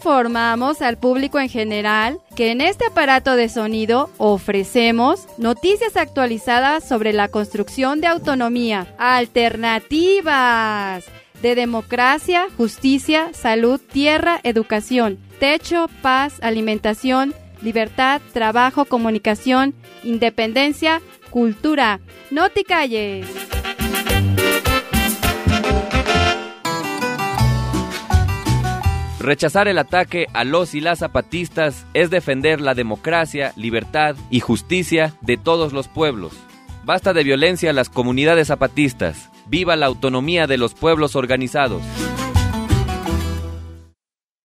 informamos al público en general que en este aparato de sonido ofrecemos noticias actualizadas sobre la construcción de autonomía, alternativas de democracia, justicia, salud, tierra, educación, techo, paz, alimentación, libertad, trabajo, comunicación, independencia, cultura. No te calles. Rechazar el ataque a los y las zapatistas es defender la democracia, libertad y justicia de todos los pueblos. Basta de violencia a las comunidades zapatistas. Viva la autonomía de los pueblos organizados.